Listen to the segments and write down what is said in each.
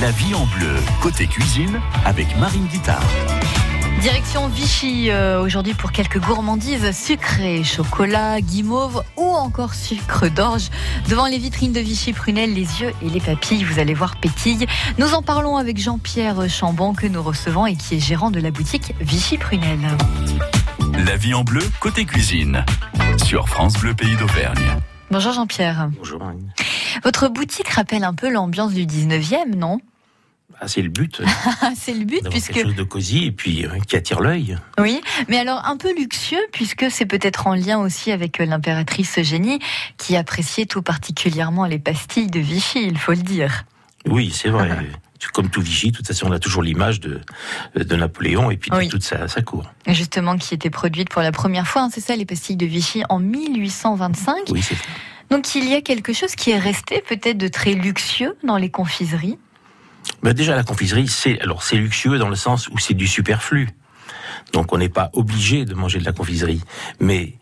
La vie en bleu, côté cuisine, avec Marine Guitard. Direction Vichy euh, aujourd'hui pour quelques gourmandises sucrées, chocolat, guimauve ou encore sucre d'orge. Devant les vitrines de Vichy Prunel, les yeux et les papilles, vous allez voir pétille. Nous en parlons avec Jean-Pierre Chambon que nous recevons et qui est gérant de la boutique Vichy Prunel. La vie en bleu, côté cuisine, sur France Bleu Pays d'Auvergne. Bonjour Jean-Pierre. Bonjour Marine. Votre boutique rappelle un peu l'ambiance du 19e, non? Ah, c'est le but. C'est le but puisque quelque chose de cosy et puis euh, qui attire l'œil. oui, mais alors un peu luxueux puisque c'est peut-être en lien aussi avec euh, l'impératrice Eugénie qui appréciait tout particulièrement les pastilles de Vichy, il faut le dire. Oui, c'est vrai. Comme tout Vichy, de toute façon, on a toujours l'image de, de Napoléon et puis de toute sa, sa cour. Justement qui était produite pour la première fois, hein, c'est ça les pastilles de Vichy en 1825. Oui, c'est ça. Donc il y a quelque chose qui est resté peut-être de très luxueux dans les confiseries? Ben, déjà, la confiserie, c'est alors c'est luxueux dans le sens où c'est du superflu. Donc, on n'est pas obligé de manger de la confiserie. Mais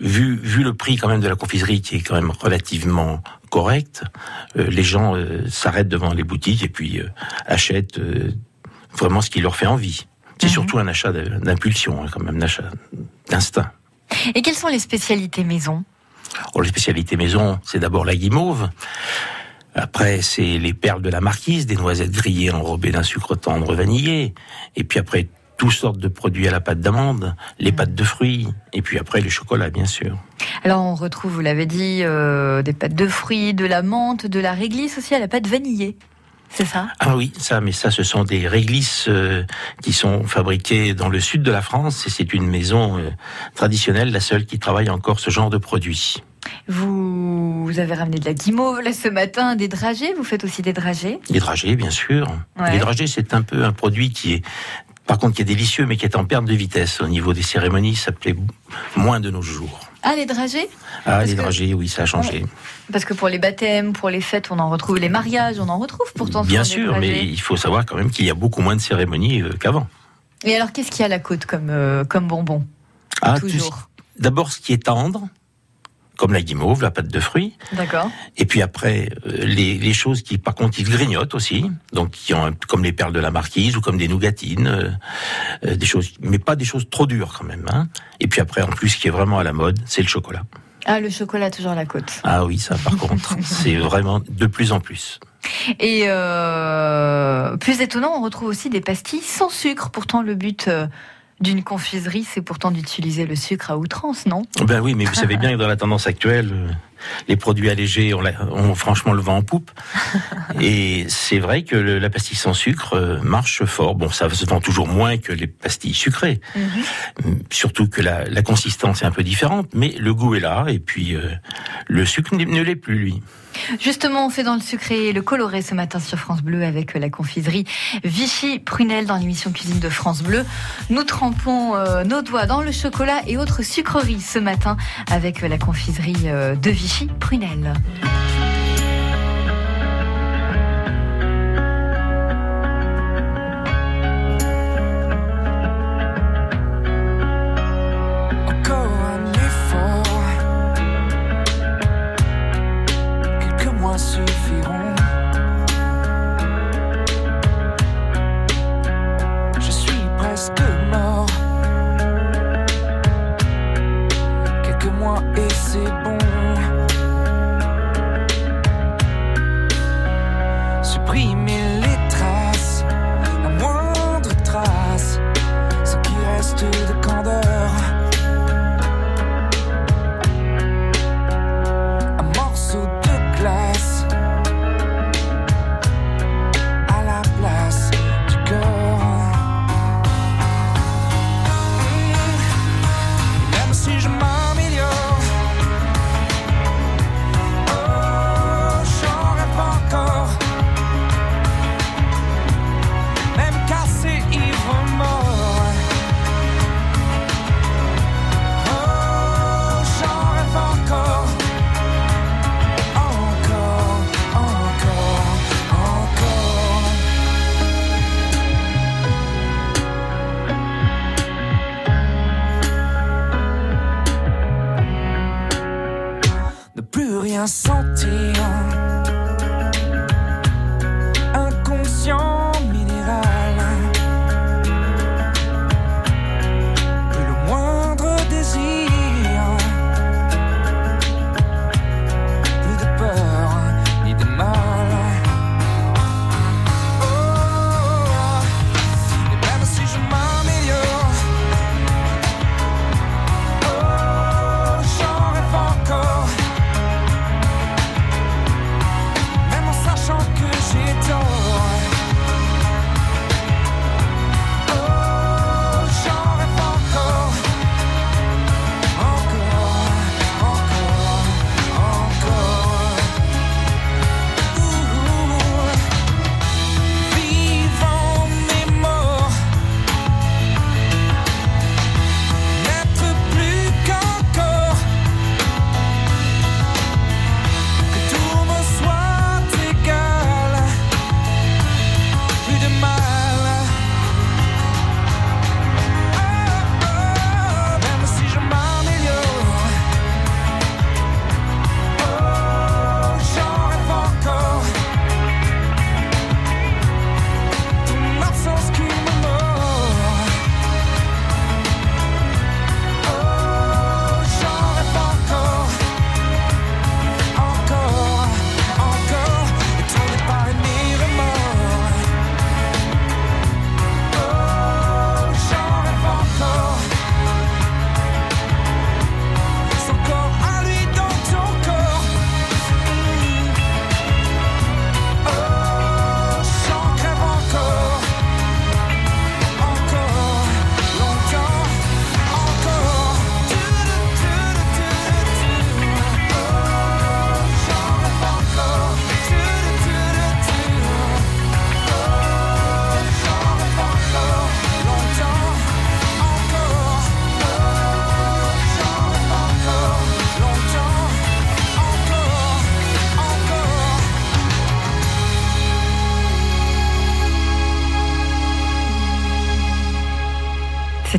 vu, vu le prix quand même de la confiserie qui est quand même relativement correct, euh, les gens euh, s'arrêtent devant les boutiques et puis euh, achètent vraiment ce qui leur fait envie. C'est Mhm. surtout un achat d'impulsion, hein, quand même, un achat d'instinct. Et quelles sont les spécialités maison? Oh, les spécialités maison, c'est d'abord la guimauve. Après, c'est les perles de la marquise, des noisettes grillées enrobées d'un sucre tendre vanillé. Et puis après, toutes sortes de produits à la pâte d'amande, les pâtes de fruits, et puis après le chocolat, bien sûr. Alors on retrouve, vous l'avez dit, euh, des pâtes de fruits, de la menthe, de la réglisse aussi à la pâte vanillée. C'est ça? Ah oui, ça, mais ça, ce sont des réglisses euh, qui sont fabriquées dans le sud de la France, et c'est une maison euh, traditionnelle, la seule qui travaille encore ce genre de produits. vous, vous avez ramené de la guimauve là ce matin, des dragées, vous faites aussi des dragées? Les dragées, bien sûr. Ouais. Les dragées, c'est un peu un produit qui est, par contre, qui est délicieux, mais qui est en perte de vitesse. Au niveau des cérémonies, ça plaît moins de nos jours. Ah, les dragées? Ah, Parce les que- dragées, oui, ça a changé. Parce que pour les baptêmes, pour les fêtes, on en retrouve, les mariages, on en retrouve pourtant. Bien sûr, mais il faut savoir quand même qu'il y a beaucoup moins de cérémonies euh, qu'avant. Et alors, qu'est-ce qu'il y a à la côte comme, euh, comme bonbon? Ah, Toujours. D'abord, ce qui est tendre, comme la guimauve, la pâte de fruits. D'accord. Et puis après, euh, les, les choses qui, par contre, qui grignotent aussi, donc qui ont comme les perles de la marquise ou comme des nougatines, euh, euh, des choses, mais pas des choses trop dures quand même. Hein. Et puis après, en plus, ce qui est vraiment à la mode, c'est le chocolat. Ah, le chocolat, toujours à la côte. Ah oui, ça, par contre, c'est vraiment de plus en plus. Et euh, plus étonnant, on retrouve aussi des pastilles sans sucre. Pourtant, le but d'une confiserie, c'est pourtant d'utiliser le sucre à outrance, non? Ben oui, mais vous savez bien que dans la tendance actuelle, euh, les produits allégés ont, la- ont franchement le vent en poupe. Et c'est vrai que le- la pastille sans sucre euh, marche fort. Bon, ça se vend toujours moins que les pastilles sucrées. Mm, Surtout que la, la consistance est un peu différente, mais le goût est là. Et puis, euh, le sucre ne l'est plus, lui. Justement, on fait dans le sucré et le coloré ce matin sur France Bleu avec euh, la confiserie Vichy Prunel dans l'émission Cuisine de France Bleu. Nous trempons euh, nos doigts dans le chocolat et autres sucreries ce matin avec la confiserie euh, de Vichy Prunel.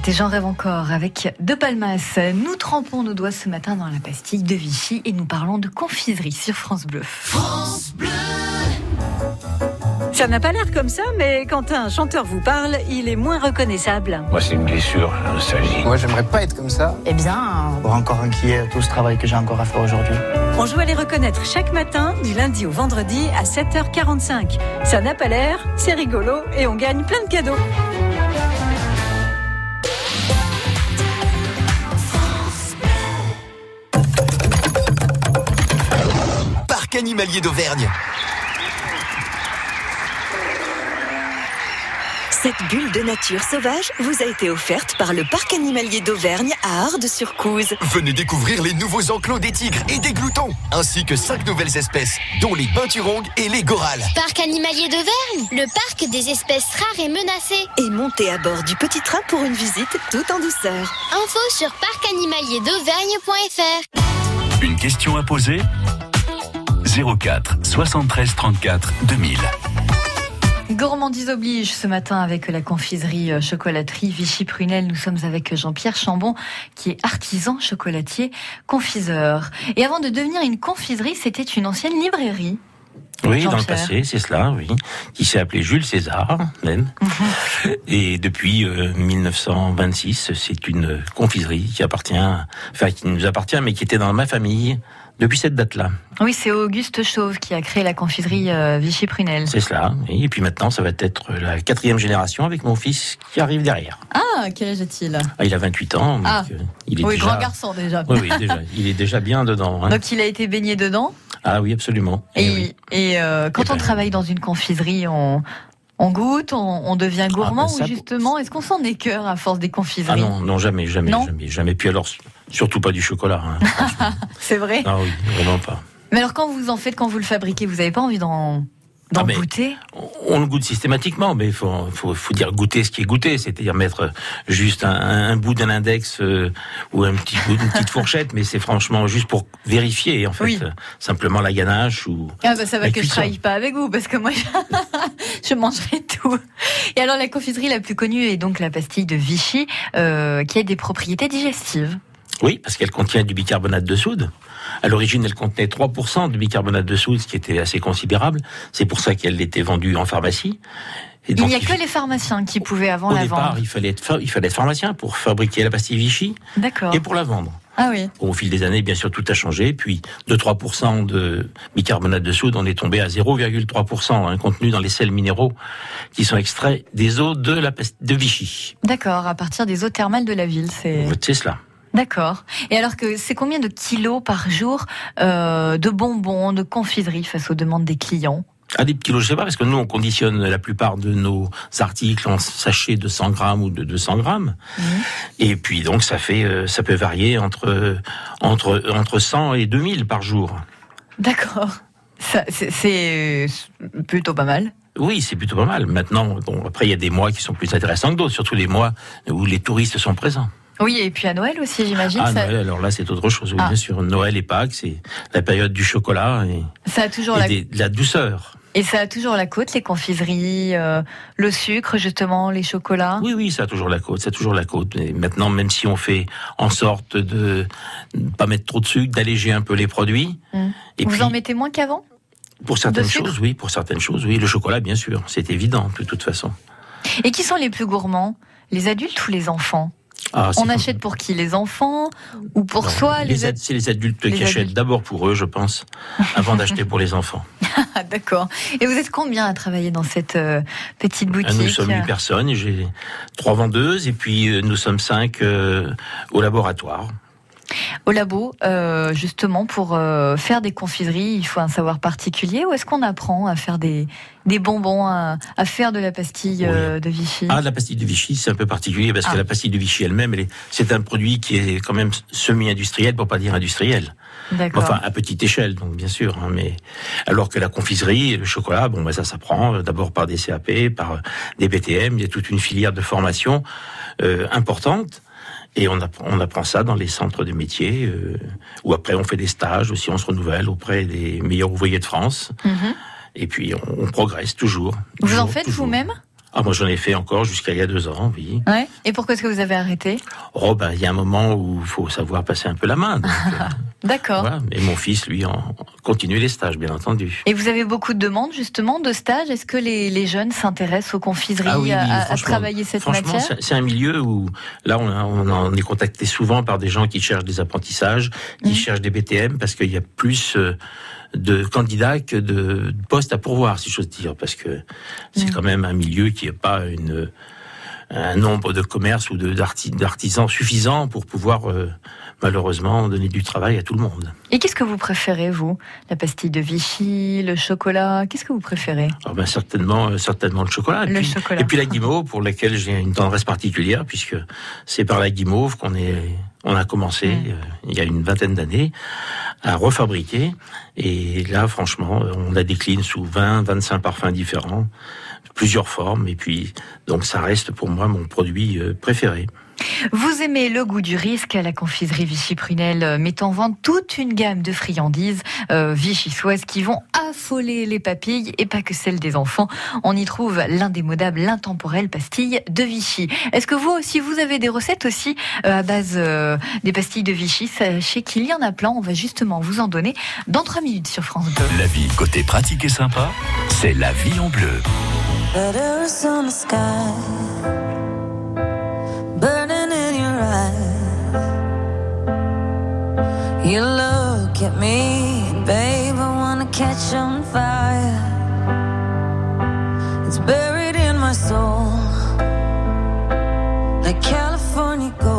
C'était J'en rêve encore avec De Palmas. Nous trempons nos doigts ce matin dans la pastille de Vichy et nous parlons de confiserie sur France Bleu. Ça n'a pas l'air comme ça, mais quand un chanteur vous parle, il est moins reconnaissable. Moi, c'est une blessure, la nostalgie. Moi, j'aimerais pas être comme ça. Eh bien, pour encore inquiet tout ce travail que j'ai encore à faire aujourd'hui. On joue à les reconnaître chaque matin, du lundi au vendredi à 7h45. Ça n'a pas l'air, c'est rigolo et on gagne plein de cadeaux. Animalier d'Auvergne. Cette bulle de nature sauvage vous a été offerte par le Parc animalier d'Auvergne à Ardes-sur-Couze. Venez découvrir les nouveaux enclos des tigres et des gloutons, ainsi que cinq nouvelles espèces, dont les peinturongues et les gorales. Parc animalier d'Auvergne, le parc des espèces rares et menacées. Et montez à bord du petit train pour une visite tout en douceur. Info sur parcanimalierdauvergne.fr. Une question à poser? 04 73 34 2000. Gourmandise oblige ce matin avec la confiserie euh, chocolaterie Vichy Prunel. Nous sommes avec Jean-Pierre Chambon qui est artisan chocolatier confiseur. Et avant de devenir une confiserie, c'était une ancienne librairie. Oui, dans le passé, c'est cela, oui. Qui s'est appelé Jules César, même. Et depuis euh, 1926, c'est une confiserie qui appartient, enfin, qui nous appartient, mais qui était dans ma famille depuis cette date-là. Oui, c'est Auguste Chauve qui a créé la confiserie euh, Vichy Prunel. C'est cela. Et puis maintenant, ça va être la quatrième génération avec mon fils qui arrive derrière. Ah, quel âge a-t-il Ah, il a 28 ans. donc, Ah. euh, il est Oui, déjà... grand garçon déjà. Oui, oui, déjà. Il est déjà bien dedans. hein. Donc il a été baigné dedans? Ah oui, absolument. Et, Eh oui. et, euh, quand Eh on ben. travaille dans une confiserie, on, on goûte, on, on devient gourmand ben ça, ou justement, est-ce qu'on s'en écœure à force des Ah confiseries non, non, jamais, jamais, Non? jamais, jamais. Puis alors, surtout pas du chocolat. hein. C'est vrai. ah oui, vraiment pas. Mais alors quand vous en faites, quand vous le fabriquez, vous n'avez pas envie d'en Ah, goûter? On- le goûte systématiquement, mais il faut, faut, faut dire goûter ce qui est goûté, c'est-à-dire mettre juste un, un bout d'un index euh, ou un petit bout d'une petite fourchette, mais c'est franchement juste pour vérifier, en fait, Oui. euh, simplement la ganache ou. Ah bah ça va que je cuisson. travaille pas avec vous parce que moi je mangerai tout. Et alors la confiserie la plus connue est donc la pastille de Vichy euh, qui a des propriétés digestives. Oui, parce qu'elle contient du bicarbonate de soude. À l'origine, elle contenait 3% de bicarbonate de soude, ce qui était assez considérable. C'est pour ça qu'elle était vendue en pharmacie. Et Il n'y a il- que les pharmaciens qui pouvaient avant Au la départ, vendre. il fallait, être, il fallait être pharmacien pour fabriquer la pastille Vichy D'accord. et pour la vendre. Ah oui. Au fil des années, bien sûr, tout a changé. Puis, de 3% de bicarbonate de soude, on est tombé à 0,3%, hein, contenu dans les sels minéraux qui sont extraits des eaux de la de Vichy. D'accord, à partir des eaux thermales de la ville, c'est. C'est cela. D'accord. Et alors que c'est combien de kilos par jour euh, de bonbons, de confiserie face aux demandes des clients? À des kilos, je sais pas, parce que nous, on conditionne la plupart de nos articles en sachets de 100 grammes ou de 200 grammes. Et puis, donc, ça fait, euh, ça peut varier entre, entre, entre 100 et 2000 par jour. D'accord. C'est plutôt pas mal. Oui, c'est plutôt pas mal. Maintenant, bon, après, il y a des mois qui sont plus intéressants que d'autres, surtout les mois où les touristes sont présents. Oui, et puis à Noël aussi, j'imagine. Ah, ça, Noël, alors là, c'est autre chose. Oui, Ah. bien sûr. Noël et Pâques, c'est la période du chocolat et, ça a toujours et la des- de la douceur. et ça a toujours la côte, les confiseries, euh, le sucre justement, les chocolats? Oui, oui, ça a toujours la côte, ça a toujours la côte. Et maintenant, même si on fait en sorte de ne pas mettre trop de sucre, d'alléger un peu les produits. Mm. Et Vous puis, en mettez moins qu'avant? Pour certaines choses, oui, pour certaines choses, oui. Le chocolat, bien sûr, c'est évident, de toute façon. Et qui sont les plus gourmands? Les adultes ou les enfants? Ah, On achète pour qui? Les enfants ou pour Non, soi les les ad- C'est les adultes les qui achètent d'abord pour eux, je pense, avant d'acheter pour les enfants. Ah, D'accord. Et vous êtes combien à travailler dans cette euh, petite Ah, boutique? Nous sommes huit personnes j'ai trois vendeuses et puis euh, nous sommes cinq euh, au laboratoire. Au labo, euh, justement, pour euh, faire des confiseries, il faut un savoir particulier ou est-ce qu'on apprend à faire des, des bonbons, à, à faire de la pastille euh, de Vichy? Ah, la pastille de Vichy, c'est un peu particulier parce Ah. que la pastille de Vichy elle-même, elle est- c'est un produit qui est quand même semi-industriel, pour pas dire industriel. Enfin, à petite échelle, donc bien sûr. hein, mais alors que la confiserie et le chocolat, bon, bah, ça s'apprend d'abord par des CAP, par des BTM. Il y a toute une filière de formation euh, importante. Et on apprend, on apprend ça dans les centres de métiers, euh, où après on fait des stages aussi, on se renouvelle auprès des meilleurs ouvriers de France. Mhm. Et puis on, on progresse toujours. Vous en faites vous-même? Ah, moi, j'en ai fait encore jusqu'à il y a deux ans, oui. Ouais. Et pourquoi est-ce que vous avez arrêté? Oh, ben, il y a un moment où il faut savoir passer un peu la main. euh, D'accord. voilà. Et mon fils, lui, en, continue les stages, bien entendu. Et vous avez beaucoup de demandes justement de stages? Est-ce que les, les jeunes s'intéressent aux confiseries, Ah oui, oui, à, à franchement- travailler cette Franchement, matière? c'est- c'est un milieu où, là, on, a- on en est contacté souvent par des gens qui cherchent des apprentissages, qui Mhm. cherchent des BTM, parce qu'il y a plus euh, de candidats que de, de postes à pourvoir, si j'ose dire, parce que c'est quand même un milieu qui n'a pas une, un nombre de commerces ou d'artisans suffisant pour pouvoir, euh, malheureusement, donner du travail à tout le monde. Et qu'est-ce que vous préférez, vous? La pastille de Vichy, le chocolat? Qu'est-ce que vous préférez? Alors ben, certainement, euh, certainement le chocolat. Et Le puis, chocolat. Et puis la guimauve, pour laquelle j'ai une tendresse particulière, puisque c'est par la guimauve qu'on est, on a commencé Mm. euh, il y a une vingtaine d'années à refabriquer. Et là, franchement, euh, on la décline sous 20, 25 parfums différents, plusieurs formes. Et puis, donc, ça reste pour moi mon produit euh, préféré. Vous aimez le goût du risque La confiserie Vichy Prunel euh, met en vente toute une gamme de friandises euh, vichysoises qui vont affoler les papilles et pas que celles des enfants. On y trouve l'indémodable, l'intemporelle pastille de Vichy. Est-ce que vous aussi, vous avez des recettes aussi euh, à base euh, des pastilles de Vichy? Sachez qu'il y en a plein. On va justement vous en donner dans 3 minutes sur France Bleu. La vie côté pratique et sympa, c'est la vie en bleu. Me, babe, I wanna catch on fire. It's buried in my soul, like California gold.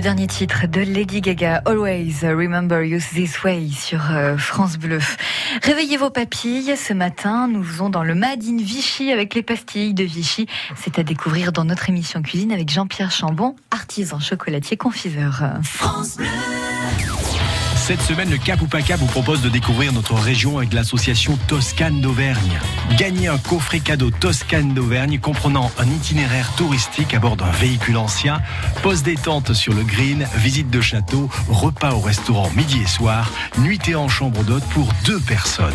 Le dernier titre de Lady Gaga, Always Remember You This Way sur euh, France Bleu. Réveillez vos papilles. Ce matin, nous faisons dans le Made in Vichy avec les pastilles de Vichy. C'est à découvrir dans notre émission cuisine avec Jean-Pierre Chambon, artisan chocolatier confiseur. France Bleu. Cette semaine, le Cap ou pas Cap vous propose de découvrir notre région avec l'association Toscane d'Auvergne. Gagnez un coffret cadeau Toscane d'Auvergne comprenant un itinéraire touristique à bord d'un véhicule ancien, pose détente sur le green, visite de château, repas au restaurant midi et soir, nuitée en chambre d'hôte pour deux personnes.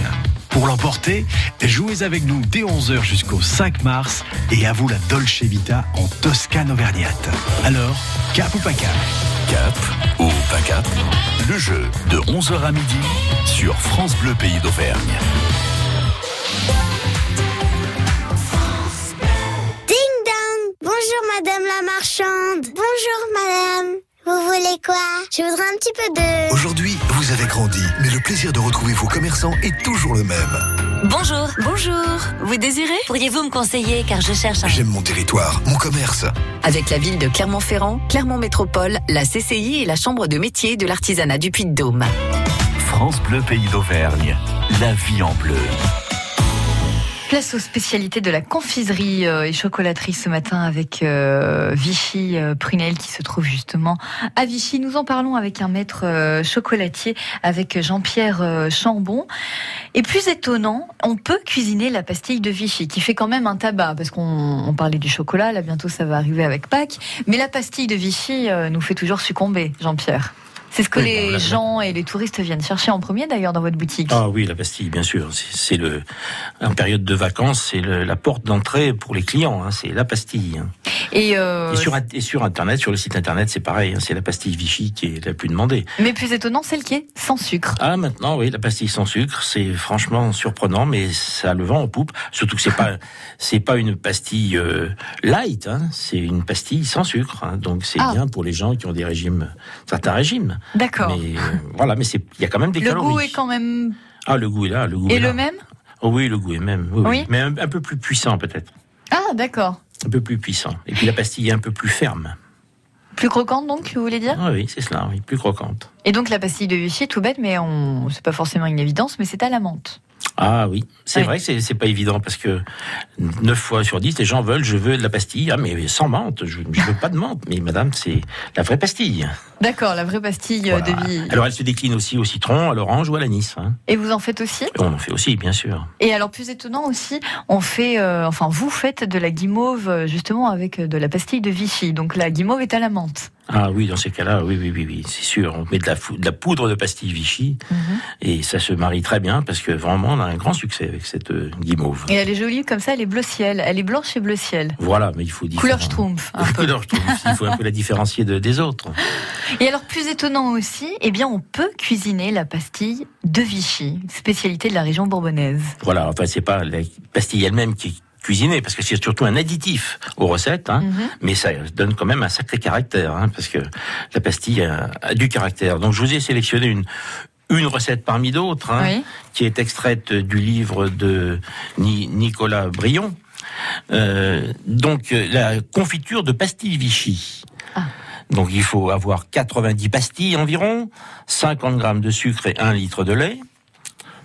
Pour l'emporter, jouez avec nous dès 11h jusqu'au 5 mars et à vous la Dolce Vita en Toscane auvergnate. Alors, cap ou pas cap? Cap ou pas cap? Le jeu de 11h à midi sur France Bleu Pays d'Auvergne. Ding dong! Bonjour madame la marchande. Bonjour madame. Vous voulez quoi? Je voudrais un petit peu de... Aujourd'hui, vous avez grandi, plaisir de retrouver vos commerçants est toujours le même. Bonjour. Bonjour. Vous désirez? Pourriez-vous me conseiller car je cherche un... J'aime mon territoire, mon commerce. Avec la ville de Clermont-Ferrand, Clermont Métropole, la CCI et la Chambre de métier de l'artisanat du Puy-de-Dôme. France Bleu Pays d'Auvergne. La vie en bleu. Place aux spécialités de la confiserie euh, et chocolaterie ce matin avec euh, Vichy euh, Prunel qui se trouve justement à Vichy. Nous en parlons avec un maître chocolatier, avec Jean-Pierre Chambon. Et plus étonnant, on peut cuisiner la pastille de Vichy qui fait quand même un tabac parce qu'on on parlait du chocolat, là bientôt ça va arriver avec Pâques. Mais la pastille de Vichy nous fait toujours succomber, Jean-Pierre. C'est ce que Oui, les bon, là, gens et les touristes viennent chercher en premier d'ailleurs dans votre boutique. Ah oui, la pastille, bien sûr. C'est le en période de vacances, c'est la porte d'entrée pour les clients. hein, c'est la pastille. hein. Et, euh, Et sur, et sur internet, sur le site internet, c'est pareil. hein, c'est la pastille Vichy qui est la plus demandée. Mais plus étonnant, celle qui est sans sucre. Ah maintenant, oui, la pastille sans sucre, c'est franchement surprenant, mais ça le vent en poupe. Surtout que c'est pas c'est pas une pastille euh, light, c'est une pastille sans sucre. donc c'est Ah. bien pour les gens qui ont des régimes, certains régimes. D'accord. Mais euh, voilà, mais il y a quand même des Le calories. goût est quand même. Ah, le goût est là, le goût Et est là. le même Oh oui, le goût est même. Oui, oui. Oui. Mais un, un peu plus puissant peut-être. Ah, d'accord. Un peu plus puissant. Et puis la pastille est un peu plus ferme. Plus croquante donc, vous voulez dire Ah oui, c'est cela, oui, plus croquante. Et donc la pastille de Vichy, tout bête, mais on... c'est pas forcément une évidence, mais c'est à la menthe. Ah oui, c'est Oui. vrai que c'est pas évident parce que 9 fois sur 10, les gens veulent, je veux de la pastille. Ah mais sans menthe, je, je veux pas de menthe. Mais madame, c'est la vraie pastille. D'accord, la vraie pastille euh, Voilà. de vie. Alors elle se décline aussi au citron, à l'orange ou à l'anis. Hein. Et vous en faites aussi? On en fait aussi, bien sûr. Et alors plus étonnant aussi, on fait, euh, enfin vous faites de la guimauve euh, justement avec de la pastille de Vichy. Donc la guimauve est à la menthe. Ah oui, dans ces cas-là, oui, oui, oui, oui, c'est sûr. On met de la, fou- de la poudre de pastille Vichy Mhm. et ça se marie très bien parce que vraiment on a un grand succès avec cette euh, guimauve. Et elle est jolie comme ça, elle est bleu ciel. Elle est blanche et bleu ciel. Voilà, mais il faut Couleur schtroumpf, un peu. Couleur schtroumpf, il faut un peu la différencier de- des autres. Et alors plus étonnant aussi, eh bien on peut cuisiner la pastille de Vichy, spécialité de la région bourbonnaise. Voilà, enfin c'est pas la pastille elle-même qui est cuisinée, parce que c'est surtout un additif aux recettes, hein, Mhm. mais ça donne quand même un sacré caractère, hein, parce que la pastille a, a du caractère. Donc je vous ai sélectionné une une recette parmi d'autres, hein, Oui. qui est extraite du livre de Ni- Nicolas Brion. Euh, donc la confiture de pastilles Vichy. Donc il faut avoir 90 pastilles environ, 50 grammes de sucre et 1 litre de lait.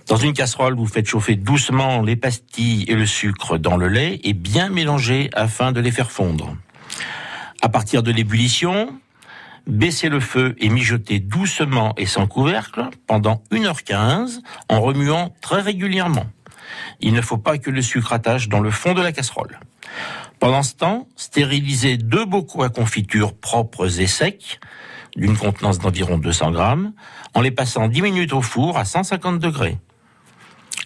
Dans une casserole, vous faites chauffer doucement les pastilles et le sucre dans le lait et bien mélanger afin de les faire fondre. À partir de l'ébullition, baissez le feu et mijotez doucement et sans couvercle pendant 1h15 en remuant très régulièrement. Il ne faut pas que le sucre attache dans le fond de la casserole. Pendant ce temps, stérilisez deux bocaux à confiture propres et secs, d'une contenance d'environ 200 grammes, en les passant 10 minutes au four à 150 degrés.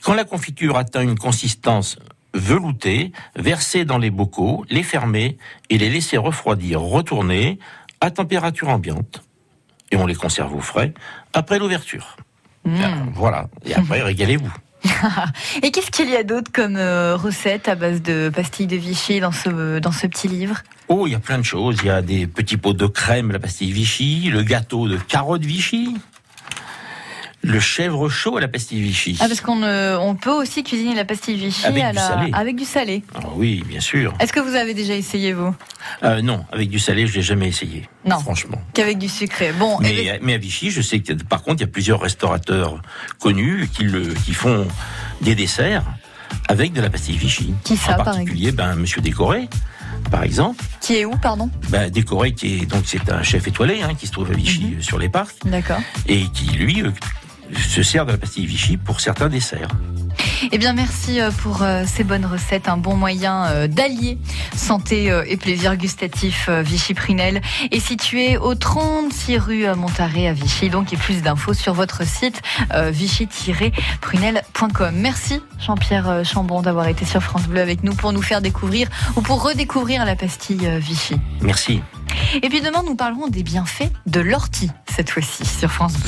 Quand la confiture atteint une consistance veloutée, versez dans les bocaux, les fermer et les laisser refroidir, retourner à température ambiante. Et on les conserve au frais après l'ouverture. Mmh. Voilà. Et après, régalez-vous. Et qu'est-ce qu'il y a d'autre comme euh, recette à base de pastilles de Vichy dans ce, dans ce petit livre? Oh, il y a plein de choses. Il y a des petits pots de crème, la pastille Vichy, le gâteau de carottes Vichy, Le chèvre chaud à la pastille Vichy. Ah, parce qu'on euh, on peut aussi cuisiner la pastille Vichy Avec à du la- salé. avec du salé. Ah oui, bien sûr. Est-ce que vous avez déjà essayé, vous? Euh, non, avec du salé, je l'ai jamais essayé. Non. Franchement. Qu'avec du sucré. Bon, eh ben, Mais, à Vichy, je sais que par contre, il y a plusieurs restaurateurs connus qui, le, qui font des desserts avec de la pastille Vichy. Qui ça, En par particulier, ben, Monsieur Décoré, par exemple. qui est où, pardon? Ben, Décoré, qui est donc c'est un chef étoilé hein, qui se trouve à Vichy Mhm. euh, sur les parcs D'accord. et qui lui se sert de la pastille Vichy pour certains desserts. Eh bien, merci euh, pour euh, ces bonnes recettes. Un bon moyen euh, d'allier santé et plaisir gustatif Vichy-Prunel est situé au 36 rue Montaré à Vichy. Donc, et plus d'infos sur votre site vichy-prunel.com. Merci Jean-Pierre Chambon d'avoir été sur France Bleu avec nous pour nous faire découvrir ou pour redécouvrir la pastille Vichy. Merci. Et puis demain, nous parlerons des bienfaits de l'ortie cette fois-ci sur France Bleu.